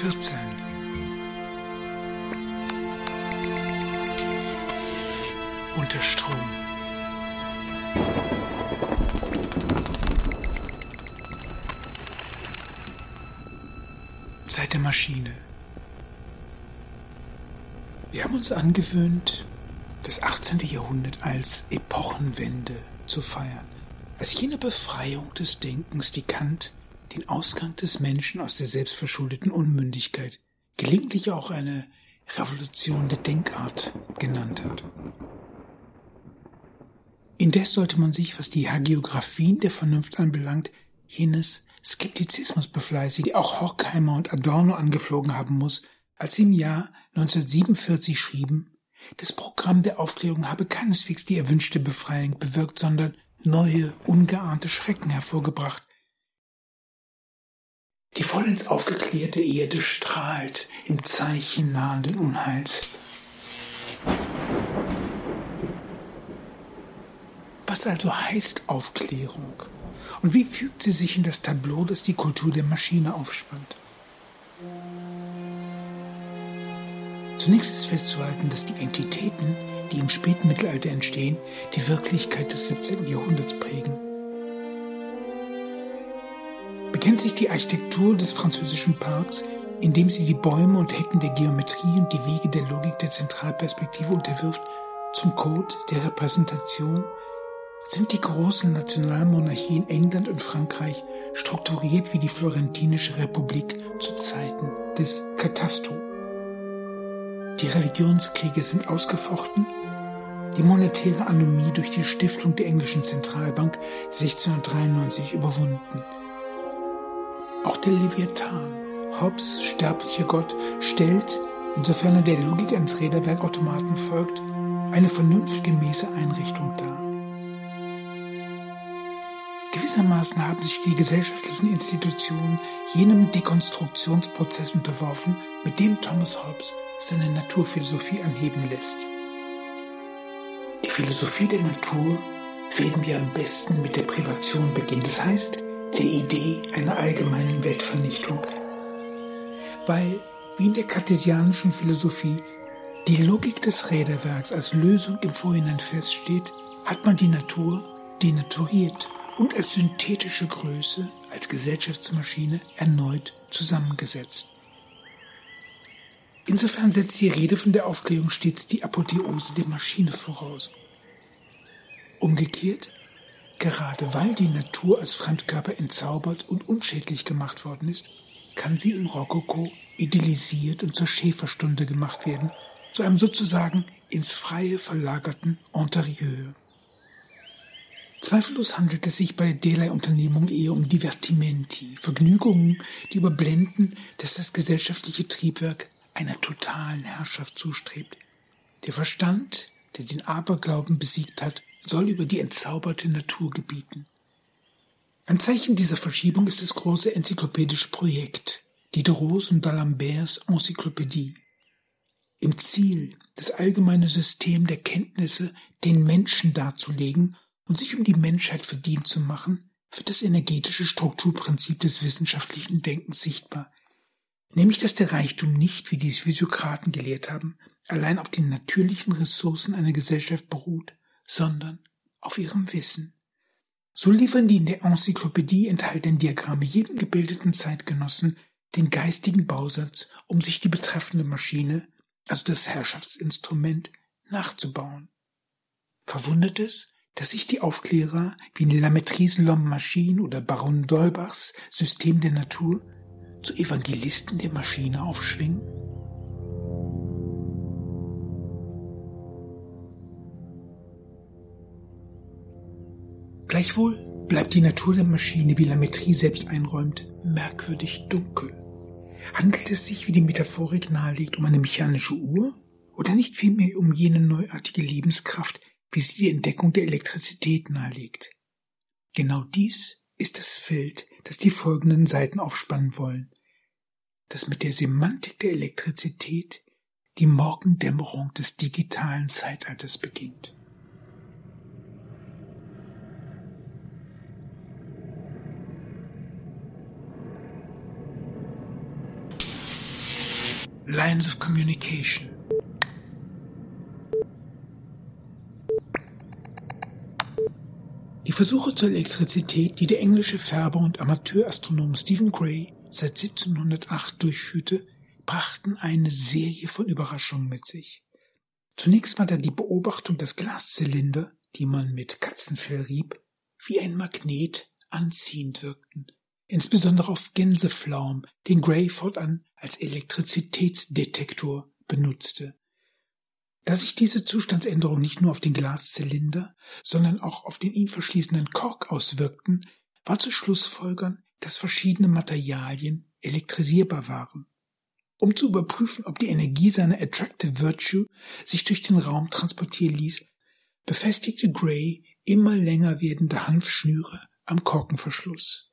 14. Unter Strom. Seit der Maschine. Wir haben uns angewöhnt, das 18. Jahrhundert als Epochenwende zu feiern, als jene Befreiung des Denkens, die Kant den Ausgang des Menschen aus der selbstverschuldeten Unmündigkeit, gelegentlich auch eine Revolution der Denkart genannt hat. Indes sollte man sich, was die Hagiografien der Vernunft anbelangt, jenes Skeptizismus befleißigen, die auch Horkheimer und Adorno angeflogen haben muss, als sie im Jahr 1947 schrieben, das Programm der Aufklärung habe keineswegs die erwünschte Befreiung bewirkt, sondern neue, ungeahnte Schrecken hervorgebracht, die vollends aufgeklärte Erde strahlt im Zeichen nahenden Unheils. Was also heißt Aufklärung? Und wie fügt sie sich in das Tableau, das die Kultur der Maschine aufspannt? Zunächst ist festzuhalten, dass die Entitäten, die im späten Mittelalter entstehen, die Wirklichkeit des 17. Jahrhunderts prägen sich die Architektur des französischen Parks, indem sie die Bäume und Hecken der Geometrie und die Wege der Logik der Zentralperspektive unterwirft, zum Code der Repräsentation, sind die großen Nationalmonarchien England und Frankreich strukturiert wie die Florentinische Republik zu Zeiten des Katasto. Die Religionskriege sind ausgefochten, die monetäre Anomie durch die Stiftung der englischen Zentralbank 1693 überwunden. Auch der Leviathan, Hobbes sterblicher Gott, stellt, insofern er der Logik eines Räderwerkautomaten folgt, eine vernunftgemäße Einrichtung dar. Gewissermaßen haben sich die gesellschaftlichen Institutionen jenem Dekonstruktionsprozess unterworfen, mit dem Thomas Hobbes seine Naturphilosophie anheben lässt. Die Philosophie der Natur werden wir am besten mit der Privation beginnen. Das heißt, der Idee einer allgemeinen Weltvernichtung. Weil, wie in der kartesianischen Philosophie, die Logik des Räderwerks als Lösung im Vorhinein feststeht, hat man die Natur denaturiert und als synthetische Größe, als Gesellschaftsmaschine erneut zusammengesetzt. Insofern setzt die Rede von der Aufklärung stets die Apotheose der Maschine voraus. Umgekehrt Gerade weil die Natur als Fremdkörper entzaubert und unschädlich gemacht worden ist, kann sie im Rokoko idealisiert und zur Schäferstunde gemacht werden, zu einem sozusagen ins Freie verlagerten Interieur. Zweifellos handelt es sich bei derlei Unternehmung eher um Divertimenti, Vergnügungen, die überblenden, dass das gesellschaftliche Triebwerk einer totalen Herrschaft zustrebt. Der Verstand, der den Aberglauben besiegt hat, soll über die entzauberte Natur gebieten. Ein Zeichen dieser Verschiebung ist das große enzyklopädische Projekt Diderot und d'Alemberts Enzyklopädie. Im Ziel, das allgemeine System der Kenntnisse den Menschen darzulegen und sich um die Menschheit verdient zu machen, wird das energetische Strukturprinzip des wissenschaftlichen Denkens sichtbar, nämlich dass der Reichtum nicht, wie die Physiokraten gelehrt haben, allein auf den natürlichen Ressourcen einer Gesellschaft beruht, sondern auf ihrem Wissen. So liefern die in der Enzyklopädie enthaltenen Diagramme jedem gebildeten Zeitgenossen den geistigen Bausatz, um sich die betreffende Maschine, also das Herrschaftsinstrument, nachzubauen. Verwundert es, dass sich die Aufklärer wie in La Maîtrise l'Homme Machine oder Baron Dolbachs System der Natur zu Evangelisten der Maschine aufschwingen? Gleichwohl bleibt die Natur der Maschine, wie Lametrie selbst einräumt, merkwürdig dunkel. Handelt es sich, wie die Metaphorik nahelegt, um eine mechanische Uhr oder nicht vielmehr um jene neuartige Lebenskraft, wie sie die Entdeckung der Elektrizität nahelegt? Genau dies ist das Feld, das die folgenden Seiten aufspannen wollen, das mit der Semantik der Elektrizität die Morgendämmerung des digitalen Zeitalters beginnt. Lines of Communication. Die Versuche zur Elektrizität, die der englische Färber und Amateurastronom Stephen Gray seit 1708 durchführte, brachten eine Serie von Überraschungen mit sich. Zunächst war da die Beobachtung, dass Glaszylinder, die man mit Katzenfell rieb, wie ein Magnet anziehend wirkten, insbesondere auf Gänseflaum, den Gray fortan als Elektrizitätsdetektor benutzte. Da sich diese Zustandsänderung nicht nur auf den Glaszylinder, sondern auch auf den ihn verschließenden Kork auswirkten, war zu Schlussfolgern, dass verschiedene Materialien elektrisierbar waren. Um zu überprüfen, ob die Energie seiner Attractive Virtue sich durch den Raum transportieren ließ, befestigte Gray immer länger werdende Hanfschnüre am Korkenverschluss.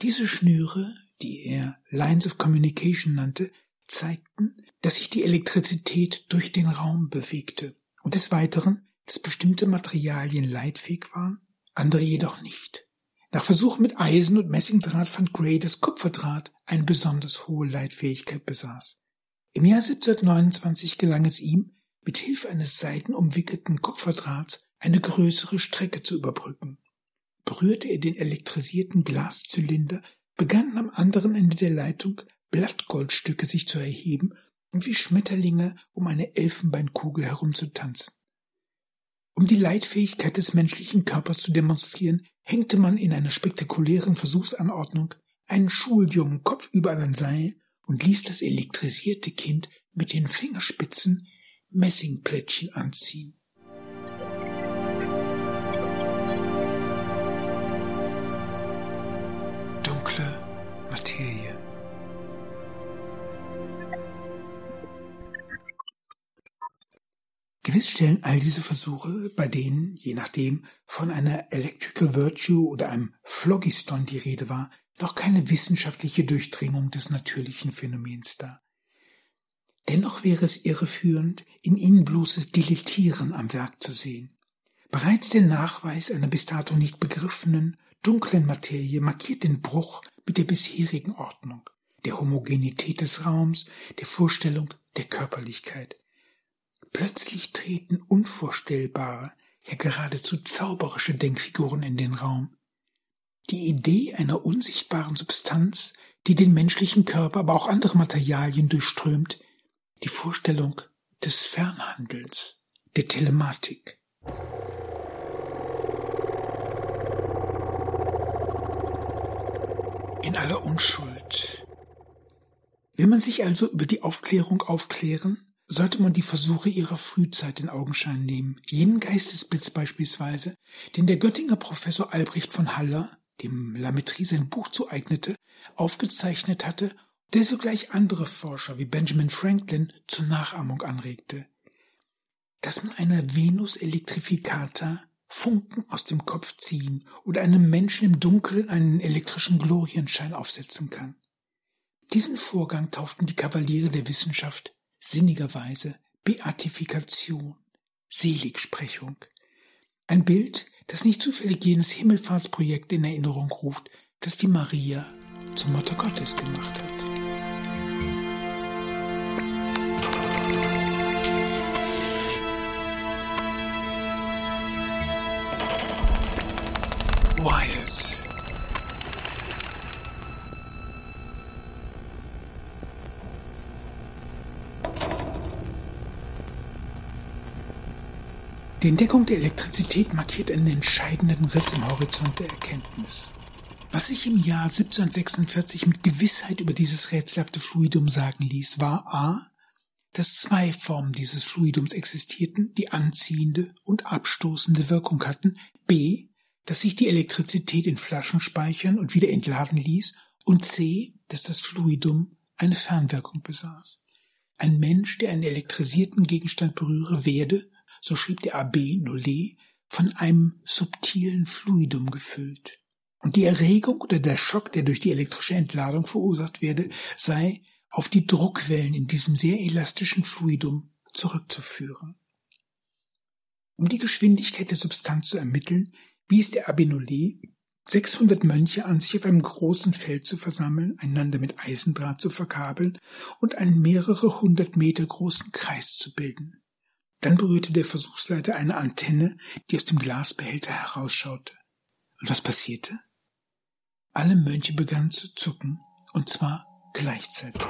Diese Schnüre, die er Lines of Communication nannte, zeigten, dass sich die Elektrizität durch den Raum bewegte und des Weiteren, dass bestimmte Materialien leitfähig waren, andere jedoch nicht. Nach Versuchen mit Eisen und Messingdraht fand Gray, dass Kupferdraht eine besonders hohe Leitfähigkeit besaß. Im Jahr 1729 gelang es ihm, mit Hilfe eines seitenumwickelten Kupferdrahts eine größere Strecke zu überbrücken. Berührte er den elektrisierten Glaszylinder, begannen am anderen Ende der Leitung Blattgoldstücke sich zu erheben und wie Schmetterlinge um eine Elfenbeinkugel herumzutanzen. Um die Leitfähigkeit des menschlichen Körpers zu demonstrieren, hängte man in einer spektakulären Versuchsanordnung einen Schuljungen kopfüber an ein Seil und ließ das elektrisierte Kind mit den Fingerspitzen Messingplättchen anziehen. Gewiss stellen all diese Versuche, bei denen, je nachdem, von einer Electrical Virtue oder einem Phlogiston die Rede war, noch keine wissenschaftliche Durchdringung des natürlichen Phänomens dar. Dennoch wäre es irreführend, in ihnen bloßes Dilettieren am Werk zu sehen. Bereits der Nachweis einer bis dato nicht begriffenen, dunklen Materie markiert den Bruch mit der bisherigen Ordnung, der Homogenität des Raums, der Vorstellung der Körperlichkeit. Plötzlich treten unvorstellbare, ja geradezu zauberische Denkfiguren in den Raum. Die Idee einer unsichtbaren Substanz, die den menschlichen Körper, aber auch andere Materialien durchströmt, die Vorstellung des Fernhandelns, der Telematik. In aller Unschuld. Will man sich also über die Aufklärung aufklären, sollte man die Versuche ihrer Frühzeit in Augenschein nehmen, jenen Geistesblitz beispielsweise, den der Göttinger Professor Albrecht von Haller, dem Lametrie sein Buch zueignete, aufgezeichnet hatte, der sogleich andere Forscher wie Benjamin Franklin zur Nachahmung anregte. Dass man einer Venus Electrificata Funken aus dem Kopf ziehen oder einem Menschen im Dunkeln einen elektrischen Glorienschein aufsetzen kann. Diesen Vorgang tauften die Kavaliere der Wissenschaft sinnigerweise Beatifikation, Seligsprechung. Ein Bild, das nicht zufällig jenes Himmelfahrtsprojekt in Erinnerung ruft, das die Maria zum Mutter Gottes gemacht hat. Wild. Die Entdeckung der Elektrizität markiert einen entscheidenden Riss im Horizont der Erkenntnis. Was sich im Jahr 1746 mit Gewissheit über dieses rätselhafte Fluidum sagen ließ, war a, dass zwei Formen dieses Fluidums existierten, die anziehende und abstoßende Wirkung hatten, b, dass sich die Elektrizität in Flaschen speichern und wieder entladen ließ, und c, dass das Fluidum eine Fernwirkung besaß. Ein Mensch, der einen elektrisierten Gegenstand berühre, werde, so schrieb der Abbé Nollet, von einem subtilen Fluidum gefüllt. Und die Erregung oder der Schock, der durch die elektrische Entladung verursacht werde, sei auf die Druckwellen in diesem sehr elastischen Fluidum zurückzuführen. Um die Geschwindigkeit der Substanz zu ermitteln, wies der Abbé Nollet 600 Mönche an sich auf einem großen Feld zu versammeln, einander mit Eisendraht zu verkabeln und einen mehrere hundert Meter großen Kreis zu bilden. Dann berührte der Versuchsleiter eine Antenne, die aus dem Glasbehälter herausschaute. Und was passierte? Alle Mönche begannen zu zucken, und zwar gleichzeitig.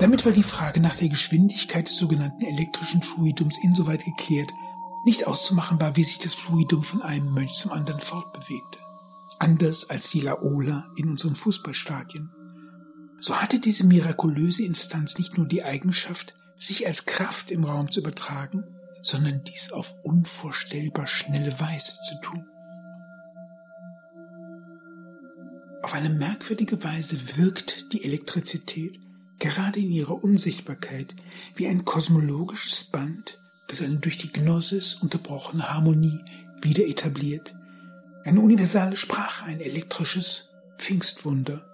Damit war die Frage nach der Geschwindigkeit des sogenannten elektrischen Fluidums insoweit geklärt, nicht auszumachen war, wie sich das Fluidum von einem Mönch zum anderen fortbewegte. Anders als die Laola in unseren Fußballstadien. So hatte diese mirakulöse Instanz nicht nur die Eigenschaft, sich als Kraft im Raum zu übertragen, sondern dies auf unvorstellbar schnelle Weise zu tun. Auf eine merkwürdige Weise wirkt die Elektrizität gerade in ihrer Unsichtbarkeit wie ein kosmologisches Band, das eine durch die Gnosis unterbrochene Harmonie wieder etabliert. Eine universale Sprache, ein elektrisches Pfingstwunder.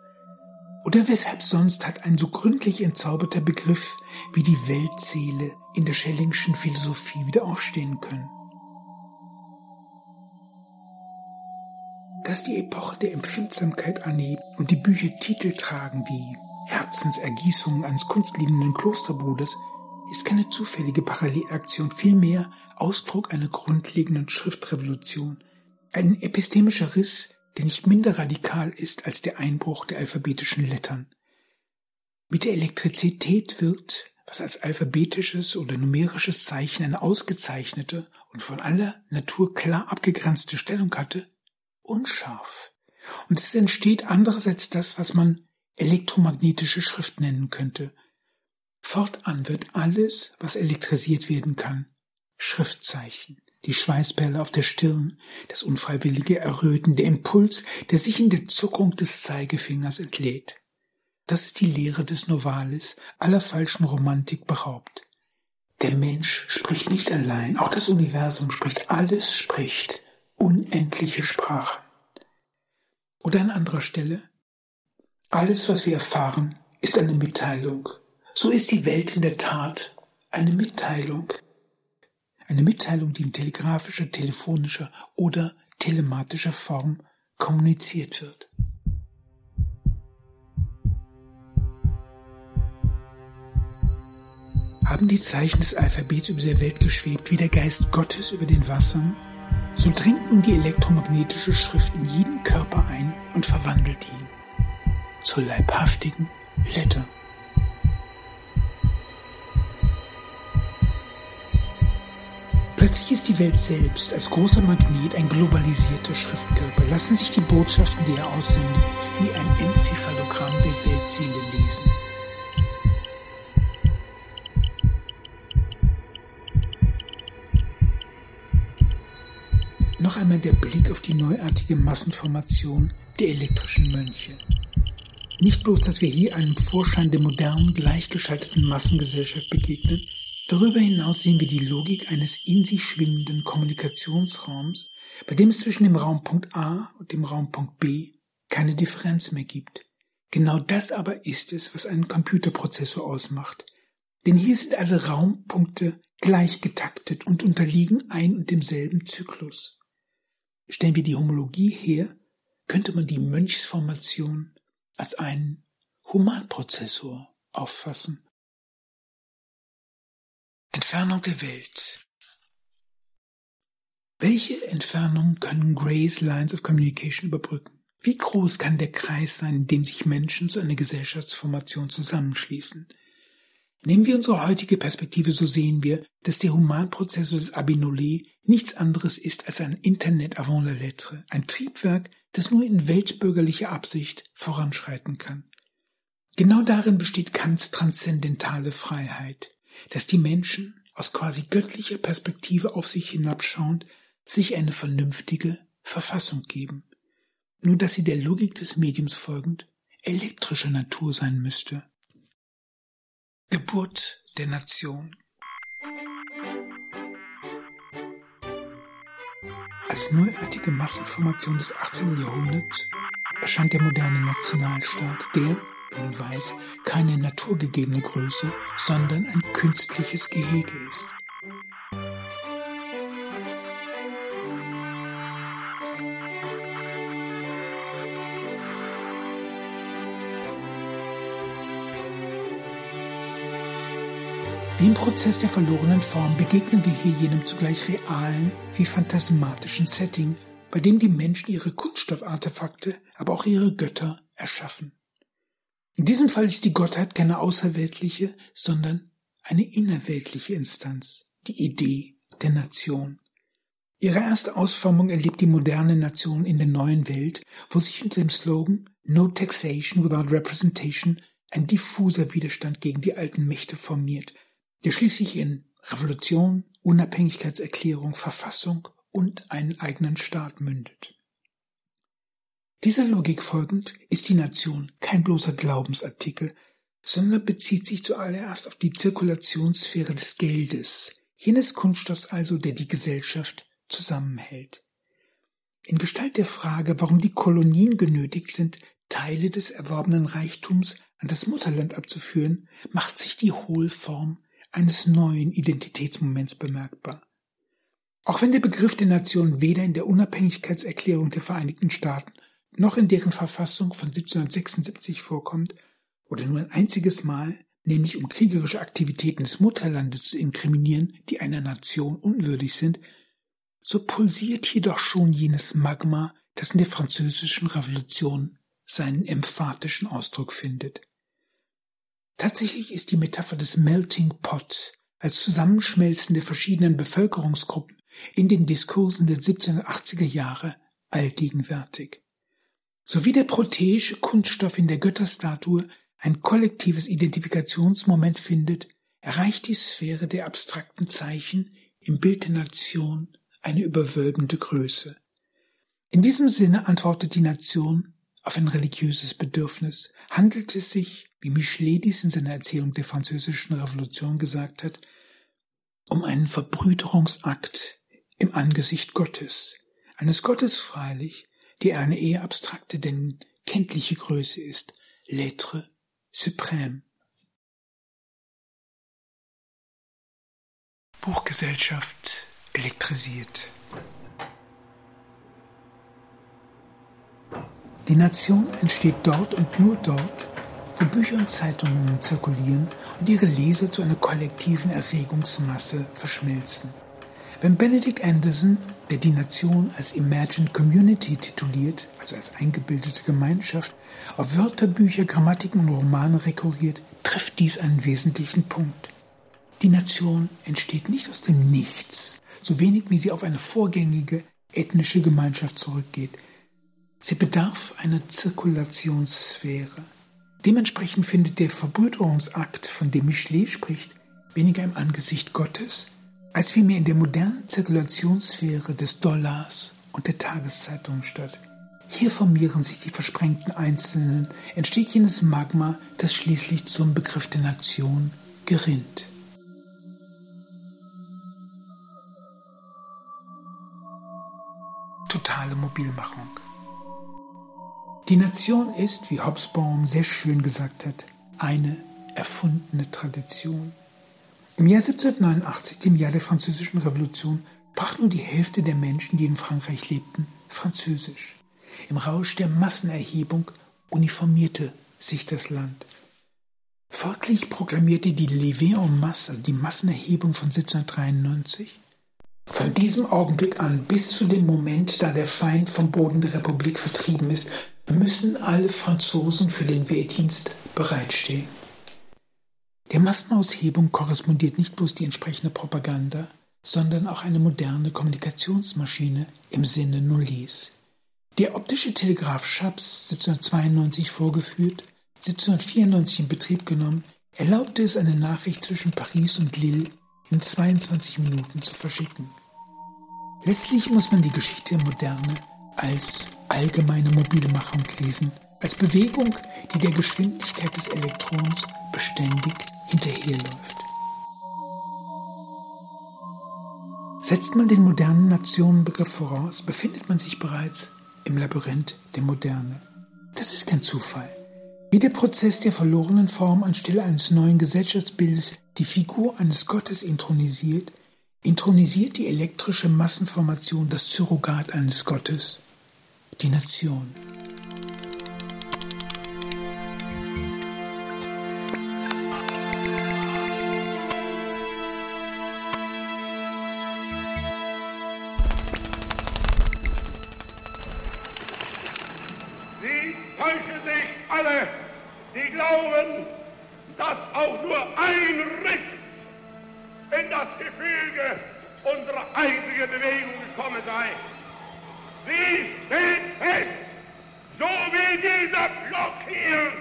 Oder weshalb sonst hat ein so gründlich entzauberter Begriff wie die Weltseele in der Schellingschen Philosophie wieder aufstehen können? Dass die Epoche der Empfindsamkeit anhebt und die Bücher Titel tragen wie Herzensergießungen eines kunstliebenden Klosterbruders, ist keine zufällige Parallelaktion, vielmehr Ausdruck einer grundlegenden Schriftrevolution, ein epistemischer Riss, der nicht minder radikal ist als der Einbruch der alphabetischen Lettern. Mit der Elektrizität wird, was als alphabetisches oder numerisches Zeichen eine ausgezeichnete und von aller Natur klar abgegrenzte Stellung hatte, unscharf. Und es entsteht andererseits das, was man elektromagnetische Schrift nennen könnte. Fortan wird alles, was elektrisiert werden kann, Schriftzeichen, die Schweißperle auf der Stirn, das unfreiwillige Erröten, der Impuls, der sich in der Zuckung des Zeigefingers entlädt. Das ist die Lehre des Novalis, aller falschen Romantik beraubt. Der Mensch spricht nicht allein, auch das Universum spricht, alles spricht, unendliche Sprachen. Oder an anderer Stelle, alles, was wir erfahren, ist eine Mitteilung. So ist die Welt in der Tat eine Mitteilung. Eine Mitteilung, die in telegrafischer, telefonischer oder telematischer Form kommuniziert wird. Haben die Zeichen des Alphabets über der Welt geschwebt, wie der Geist Gottes über den Wassern? So dringt nun die elektromagnetische Schrift in jeden Körper ein und verwandelt ihn zur leibhaftigen Letter. Plötzlich ist die Welt selbst als großer Magnet ein globalisierter Schriftkörper. Lassen sich die Botschaften, die er aussendet, wie ein Enzephalogramm der Weltseele lesen. Noch einmal der Blick auf die neuartige Massenformation der elektrischen Mönche. Nicht bloß, dass wir hier einem Vorschein der modernen, gleichgeschalteten Massengesellschaft begegnen, darüber hinaus sehen wir die Logik eines in sich schwingenden Kommunikationsraums, bei dem es zwischen dem Raumpunkt A und dem Raumpunkt B keine Differenz mehr gibt. Genau das aber ist es, was einen Computerprozessor ausmacht. Denn hier sind alle Raumpunkte gleich getaktet und unterliegen ein und demselben Zyklus. Stellen wir die Homologie her, könnte man die Mönchsformation als einen Humanprozessor auffassen. Entfernung der Welt. Welche Entfernung können Grays Lines of Communication überbrücken? Wie groß kann der Kreis sein, in dem sich Menschen zu einer Gesellschaftsformation zusammenschließen? Nehmen wir unsere heutige Perspektive, so sehen wir, dass der Humanprozessor des Abinolé nichts anderes ist als ein Internet avant la lettre, ein Triebwerk, das nur in weltbürgerlicher Absicht voranschreiten kann. Genau darin besteht Kants transzendentale Freiheit, dass die Menschen aus quasi göttlicher Perspektive auf sich hinabschauend sich eine vernünftige Verfassung geben, nur dass sie der Logik des Mediums folgend elektrischer Natur sein müsste. Geburt der Nation Als neuartige Massenformation des 18. Jahrhunderts erscheint der moderne Nationalstaat, der, Weiß keine naturgegebene Größe, sondern ein künstliches Gehege ist. Wie im Prozess der verlorenen Form begegnen wir hier jenem zugleich realen wie phantasmatischen Setting, bei dem die Menschen ihre Kunststoffartefakte, aber auch ihre Götter erschaffen. In diesem Fall ist die Gottheit keine außerweltliche, sondern eine innerweltliche Instanz, die Idee der Nation. Ihre erste Ausformung erlebt die moderne Nation in der neuen Welt, wo sich unter dem Slogan No Taxation without Representation ein diffuser Widerstand gegen die alten Mächte formiert, der schließlich in Revolution, Unabhängigkeitserklärung, Verfassung und einen eigenen Staat mündet. Dieser Logik folgend ist die Nation kein bloßer Glaubensartikel, sondern bezieht sich zuallererst auf die Zirkulationssphäre des Geldes, jenes Kunststoffs also, der die Gesellschaft zusammenhält. In Gestalt der Frage, warum die Kolonien genötigt sind, Teile des erworbenen Reichtums an das Mutterland abzuführen, macht sich die Hohlform eines neuen Identitätsmoments bemerkbar. Auch wenn der Begriff der Nation weder in der Unabhängigkeitserklärung der Vereinigten Staaten noch in deren Verfassung von 1776 vorkommt oder nur ein einziges Mal, nämlich um kriegerische Aktivitäten des Mutterlandes zu inkriminieren, die einer Nation unwürdig sind, so pulsiert jedoch schon jenes Magma, das in der französischen Revolution seinen emphatischen Ausdruck findet. Tatsächlich ist die Metapher des Melting Pot als Zusammenschmelzen der verschiedenen Bevölkerungsgruppen in den Diskursen der 1780er Jahre allgegenwärtig. So wie der proteische Kunststoff in der Götterstatue ein kollektives Identifikationsmoment findet, erreicht die Sphäre der abstrakten Zeichen im Bild der Nation eine überwölbende Größe. In diesem Sinne antwortet die Nation auf ein religiöses Bedürfnis. Handelt es sich, wie Michelet dies in seiner Erzählung der französischen Revolution gesagt hat, um einen Verbrüderungsakt im Angesicht Gottes, eines Gottes freilich, der eine eher abstrakte, denn kenntliche Größe ist, l'être suprême. Buchgesellschaft elektrisiert. Die Nation entsteht dort und nur dort, wo Bücher und Zeitungen zirkulieren und ihre Leser zu einer kollektiven Erregungsmasse verschmelzen. Wenn Benedict Anderson, der die Nation als Imagined Community tituliert, also als eingebildete Gemeinschaft, auf Wörterbücher, Grammatiken und Romane rekurriert, trifft dies einen wesentlichen Punkt. Die Nation entsteht nicht aus dem Nichts, so wenig wie sie auf eine vorgängige ethnische Gemeinschaft zurückgeht. Sie bedarf einer Zirkulationssphäre. Dementsprechend findet der Verbrüderungsakt, von dem Michelet spricht, weniger im Angesicht Gottes, als vielmehr in der modernen Zirkulationssphäre des Dollars und der Tageszeitung statt. Hier formieren sich die versprengten Einzelnen, entsteht jenes Magma, das schließlich zum Begriff der Nation gerinnt. totale Mobilmachung. Die Nation ist, wie Hobsbawm sehr schön gesagt hat, eine erfundene Tradition. Im Jahr 1789, dem Jahr der Französischen Revolution, sprach nur die Hälfte der Menschen, die in Frankreich lebten, Französisch. Im Rausch der Massenerhebung uniformierte sich das Land. Folglich proklamierte die Levée en masse, die Massenerhebung von 1793, von diesem Augenblick an bis zu dem Moment, da der Feind vom Boden der Republik vertrieben ist, müssen alle Franzosen für den Wehrdienst bereitstehen. Der Massenaushebung korrespondiert nicht bloß die entsprechende Propaganda, sondern auch eine moderne Kommunikationsmaschine im Sinne Nullis. Der optische Telegraph Chaps, 1792 vorgeführt, 1794 in Betrieb genommen, erlaubte es, eine Nachricht zwischen Paris und Lille in 22 Minuten zu verschicken. Letztlich muss man die Geschichte der Moderne als allgemeine Mobilmachung lesen, als Bewegung, die der Geschwindigkeit des Elektrons beständig hinterherläuft. Setzt man den modernen Nationenbegriff voraus, befindet man sich bereits im Labyrinth der Moderne. Das ist kein Zufall. Wie der Prozess der verlorenen Form anstelle eines neuen Gesellschaftsbildes die Figur eines Gottes intronisiert, intronisiert die elektrische Massenformation das Surrogat eines Gottes, die Nation. Alle, die glauben, dass auch nur ein Riss in das Gefüge unserer einzigen Bewegung gekommen sei. Sie steht fest, so wie dieser Block hier.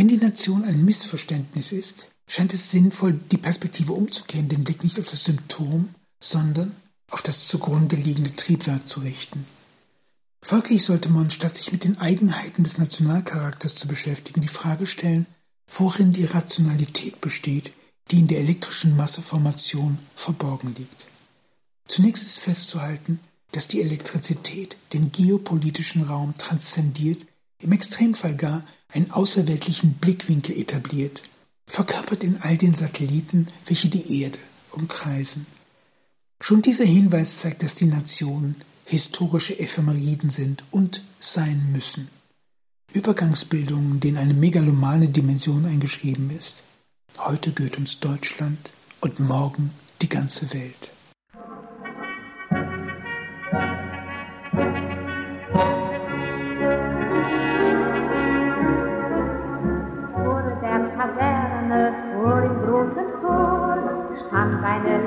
Wenn die Nation ein Missverständnis ist, scheint es sinnvoll, die Perspektive umzukehren, den Blick nicht auf das Symptom, sondern auf das zugrunde liegende Triebwerk zu richten. Folglich sollte man, statt sich mit den Eigenheiten des Nationalcharakters zu beschäftigen, die Frage stellen, worin die Rationalität besteht, die in der elektrischen Masseformation verborgen liegt. Zunächst ist festzuhalten, dass die Elektrizität den geopolitischen Raum transzendiert, im Extremfall gar einen außerweltlichen Blickwinkel etabliert, verkörpert in all den Satelliten, welche die Erde umkreisen. Schon dieser Hinweis zeigt, dass die Nationen historische Ephemeriden sind und sein müssen. Übergangsbildungen, denen eine megalomane Dimension eingeschrieben ist. Heute gehört uns Deutschland und morgen die ganze Welt.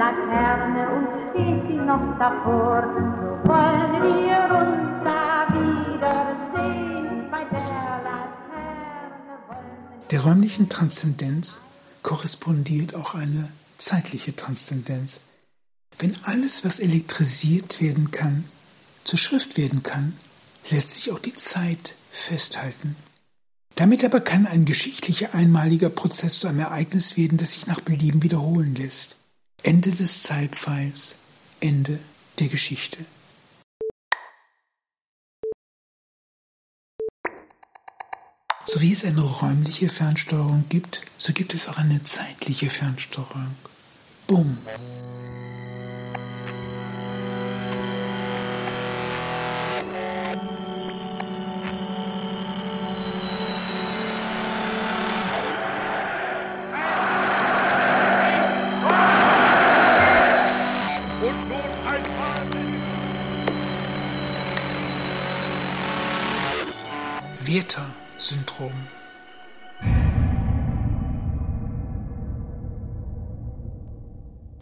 Laterne und steht sie noch davor, so wollen wir uns da wiedersehen bei der Laterne. Der räumlichen Transzendenz korrespondiert auch eine zeitliche Transzendenz. Wenn alles, was elektrisiert werden kann, zur Schrift werden kann, lässt sich auch die Zeit festhalten. Damit aber kann ein geschichtlicher einmaliger Prozess zu einem Ereignis werden, das sich nach Belieben wiederholen lässt. Ende des Zeitpfeils, Ende der Geschichte. So wie es eine räumliche Fernsteuerung gibt, so gibt es auch eine zeitliche Fernsteuerung. Bumm. Werther-Syndrom.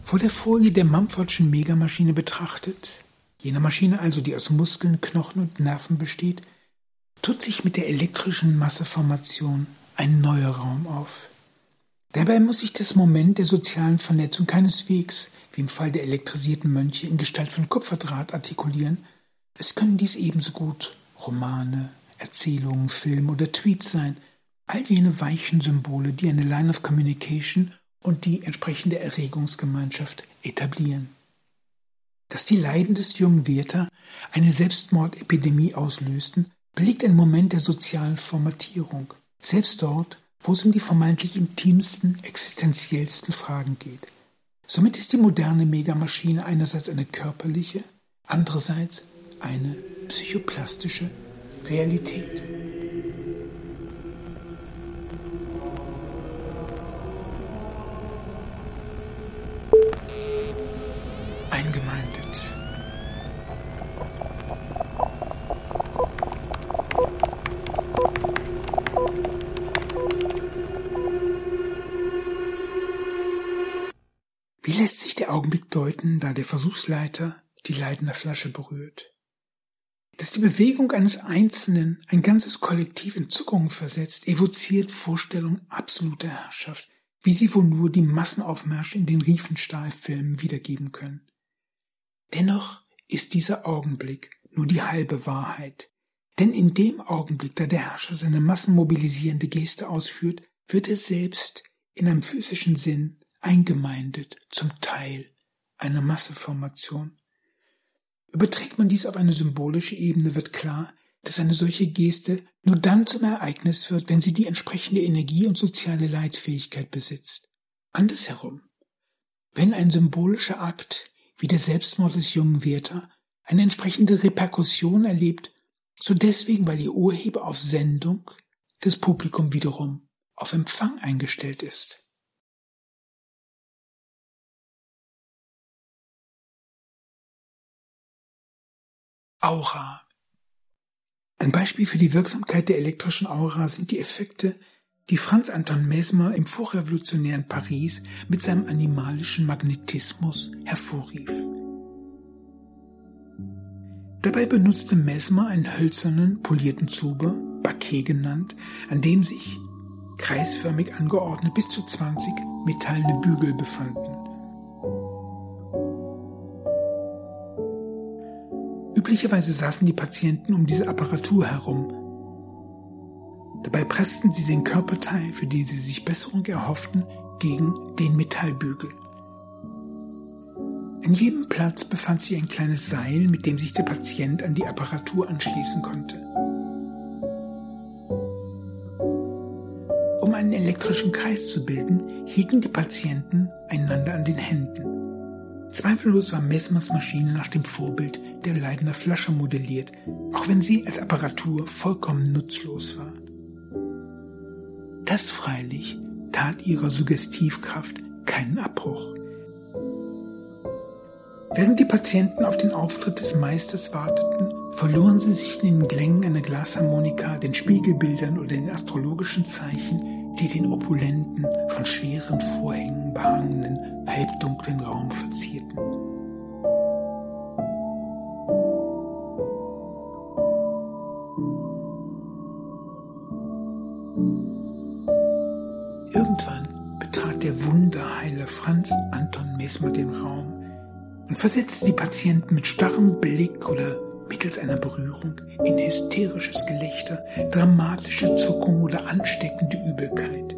Vor der Folie der Mumfordschen Megamaschine betrachtet, jener Maschine also, die aus Muskeln, Knochen und Nerven besteht, tut sich mit der elektrischen Masseformation ein neuer Raum auf. Dabei muss sich das Moment der sozialen Vernetzung keineswegs, wie im Fall der elektrisierten Mönche, in Gestalt von Kupferdraht artikulieren. Es können dies ebenso gut Romane, Erzählungen, Filme oder Tweets sein. All jene weichen Symbole, die eine Line of Communication und die entsprechende Erregungsgemeinschaft etablieren. Dass die Leiden des jungen Werther eine Selbstmordepidemie auslösten, belegt ein Moment der sozialen Formatierung, selbst dort, wo es um die vermeintlich intimsten, existenziellsten Fragen geht. Somit ist die moderne Megamaschine einerseits eine körperliche, andererseits eine psychoplastische Realität. Eingemeindet. Wie lässt sich der Augenblick deuten, da der Versuchsleiter die leidende Flasche berührt? Dass die Bewegung eines Einzelnen ein ganzes Kollektiv in Zuckungen versetzt, evoziert Vorstellungen absoluter Herrschaft, wie sie wohl nur die Massenaufmärsche in den Riefenstahlfilmen wiedergeben können. Dennoch ist dieser Augenblick nur die halbe Wahrheit. Denn in dem Augenblick, da der Herrscher seine massenmobilisierende Geste ausführt, wird er selbst in einem physischen Sinn eingemeindet zum Teil einer Masseformation. Überträgt man dies auf eine symbolische Ebene, wird klar, dass eine solche Geste nur dann zum Ereignis wird, wenn sie die entsprechende Energie und soziale Leitfähigkeit besitzt. Andersherum. Wenn ein symbolischer Akt wie der Selbstmord des jungen Werther eine entsprechende Reperkussion erlebt, so deswegen, weil ihr Urheber auf Sendung, das Publikum wiederum auf Empfang eingestellt ist. Aura. Ein Beispiel für die Wirksamkeit der elektrischen Aura sind die Effekte, die Franz Anton Mesmer im vorrevolutionären Paris mit seinem animalischen Magnetismus hervorrief. Dabei benutzte Mesmer einen hölzernen, polierten Zuber, Baquet genannt, an dem sich, kreisförmig angeordnet, bis zu 20 metallene Bügel befanden. Üblicherweise saßen die Patienten um diese Apparatur herum. Dabei pressten sie den Körperteil, für den sie sich Besserung erhofften, gegen den Metallbügel. An jedem Platz befand sich ein kleines Seil, mit dem sich der Patient an die Apparatur anschließen konnte. Um einen elektrischen Kreis zu bilden, hielten die Patienten einander an den Händen. Zweifellos war Mesmers Maschine nach dem Vorbild der Leidener Flasche modelliert, auch wenn sie als Apparatur vollkommen nutzlos war. Das freilich tat ihrer Suggestivkraft keinen Abbruch. Während die Patienten auf den Auftritt des Meisters warteten, verloren sie sich in den Klängen einer Glasharmonika, den Spiegelbildern oder den astrologischen Zeichen, die den opulenten, von schweren Vorhängen behangenen, halbdunklen Raum verzierten. Franz Anton Mesmer den Raum und versetzte die Patienten mit starrem Blick oder mittels einer Berührung in hysterisches Gelächter, dramatische Zuckung oder ansteckende Übelkeit.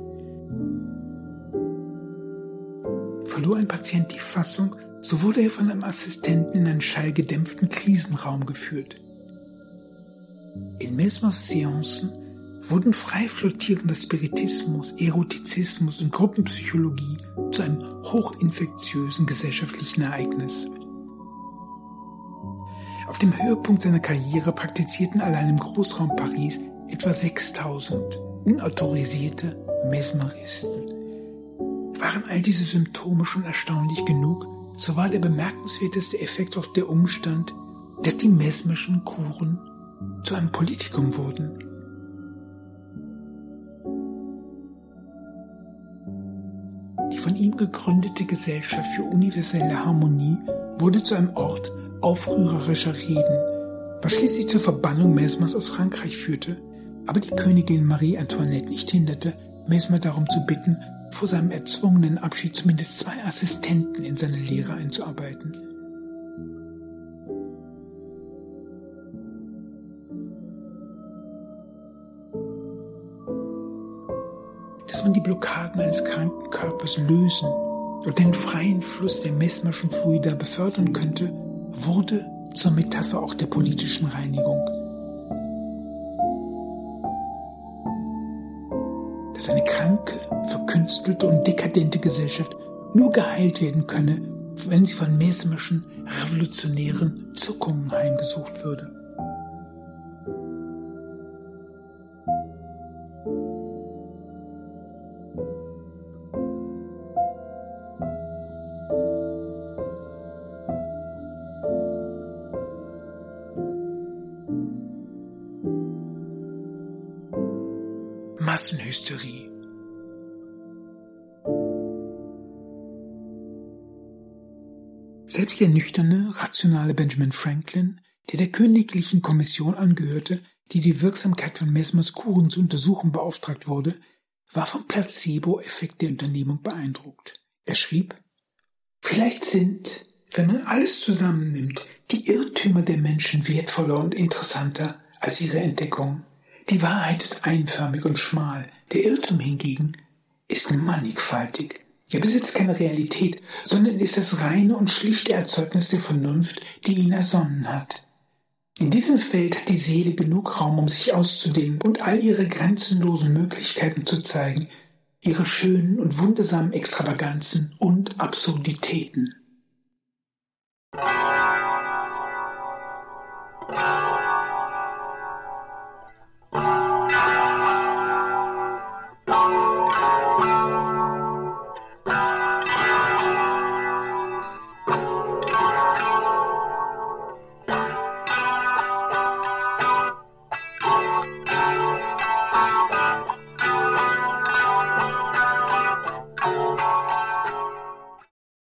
Verlor ein Patient die Fassung, so wurde er von einem Assistenten in einen schallgedämpften Krisenraum geführt. In Mesmers Seancen wurden frei flottierender Spiritismus, Erotizismus und Gruppenpsychologie zu einem hochinfektiösen gesellschaftlichen Ereignis. Auf dem Höhepunkt seiner Karriere praktizierten allein im Großraum Paris etwa 6000 unautorisierte Mesmeristen. Waren all diese Symptome schon erstaunlich genug, so war der bemerkenswerteste Effekt auch der Umstand, dass die mesmerischen Kuren zu einem Politikum wurden. Von ihm gegründete Gesellschaft für universelle Harmonie wurde zu einem Ort aufrührerischer Reden, was schließlich zur Verbannung Mesmers aus Frankreich führte, aber die Königin Marie Antoinette nicht hinderte, Mesmer darum zu bitten, vor seinem erzwungenen Abschied zumindest zwei Assistenten in seine Lehre einzuarbeiten. Man die Blockaden eines kranken Körpers lösen und den freien Fluss der mesmerschen Fluida befördern könnte, wurde zur Metapher auch der politischen Reinigung. Dass eine kranke, verkünstelte und dekadente Gesellschaft nur geheilt werden könne, wenn sie von mesmerschen, revolutionären Zuckungen heimgesucht würde. Massenhysterie. Selbst der nüchterne, rationale Benjamin Franklin, der der königlichen Kommission angehörte, die die Wirksamkeit von Mesmers Kuren zu untersuchen beauftragt wurde, war vom Placebo-Effekt der Unternehmung beeindruckt. Er schrieb, Vielleicht sind, wenn man alles zusammennimmt, die Irrtümer der Menschen wertvoller und interessanter als ihre Entdeckungen. Die Wahrheit ist einförmig und schmal, der Irrtum hingegen ist mannigfaltig. Er besitzt keine Realität, sondern ist das reine und schlichte Erzeugnis der Vernunft, die ihn ersonnen hat. In diesem Feld hat die Seele genug Raum, um sich auszudehnen und all ihre grenzenlosen Möglichkeiten zu zeigen, ihre schönen und wundersamen Extravaganzen und Absurditäten.